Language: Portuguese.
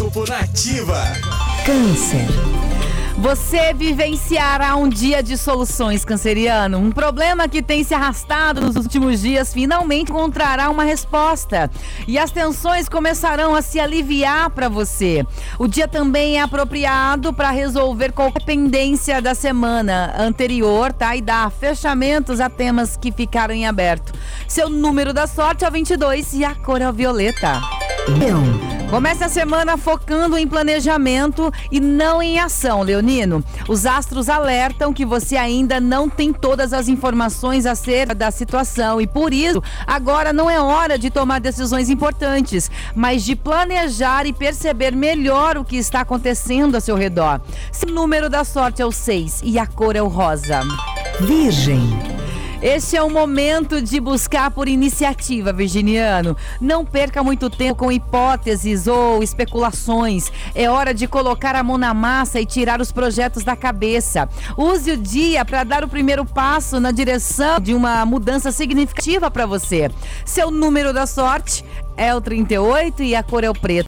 Horóscopo Nativa. Câncer. Você vivenciará um dia de soluções, canceriano. Um problema que tem se arrastado nos últimos dias finalmente encontrará uma resposta. E as tensões começarão a se aliviar para você. O dia também é apropriado para resolver qualquer pendência da semana anterior, tá? E dar fechamentos a temas que ficaram em aberto. Seu número da sorte é o 22 e a cor é o violeta. Leão. Comece a semana focando em planejamento e não em ação, Leonino. Os astros alertam que você ainda não tem todas as informações acerca da situação e por isso agora não é hora de tomar decisões importantes, mas de planejar e perceber melhor o que está acontecendo ao seu redor. Seu número da sorte é o 6 e a cor é o rosa. Virgem. Este é o momento de buscar por iniciativa, virginiano. Não perca muito tempo com hipóteses ou especulações. É hora de colocar a mão na massa e tirar os projetos da cabeça. Use o dia para dar o primeiro passo na direção de uma mudança significativa para você. Seu número da sorte é o 38 e a cor é o preto.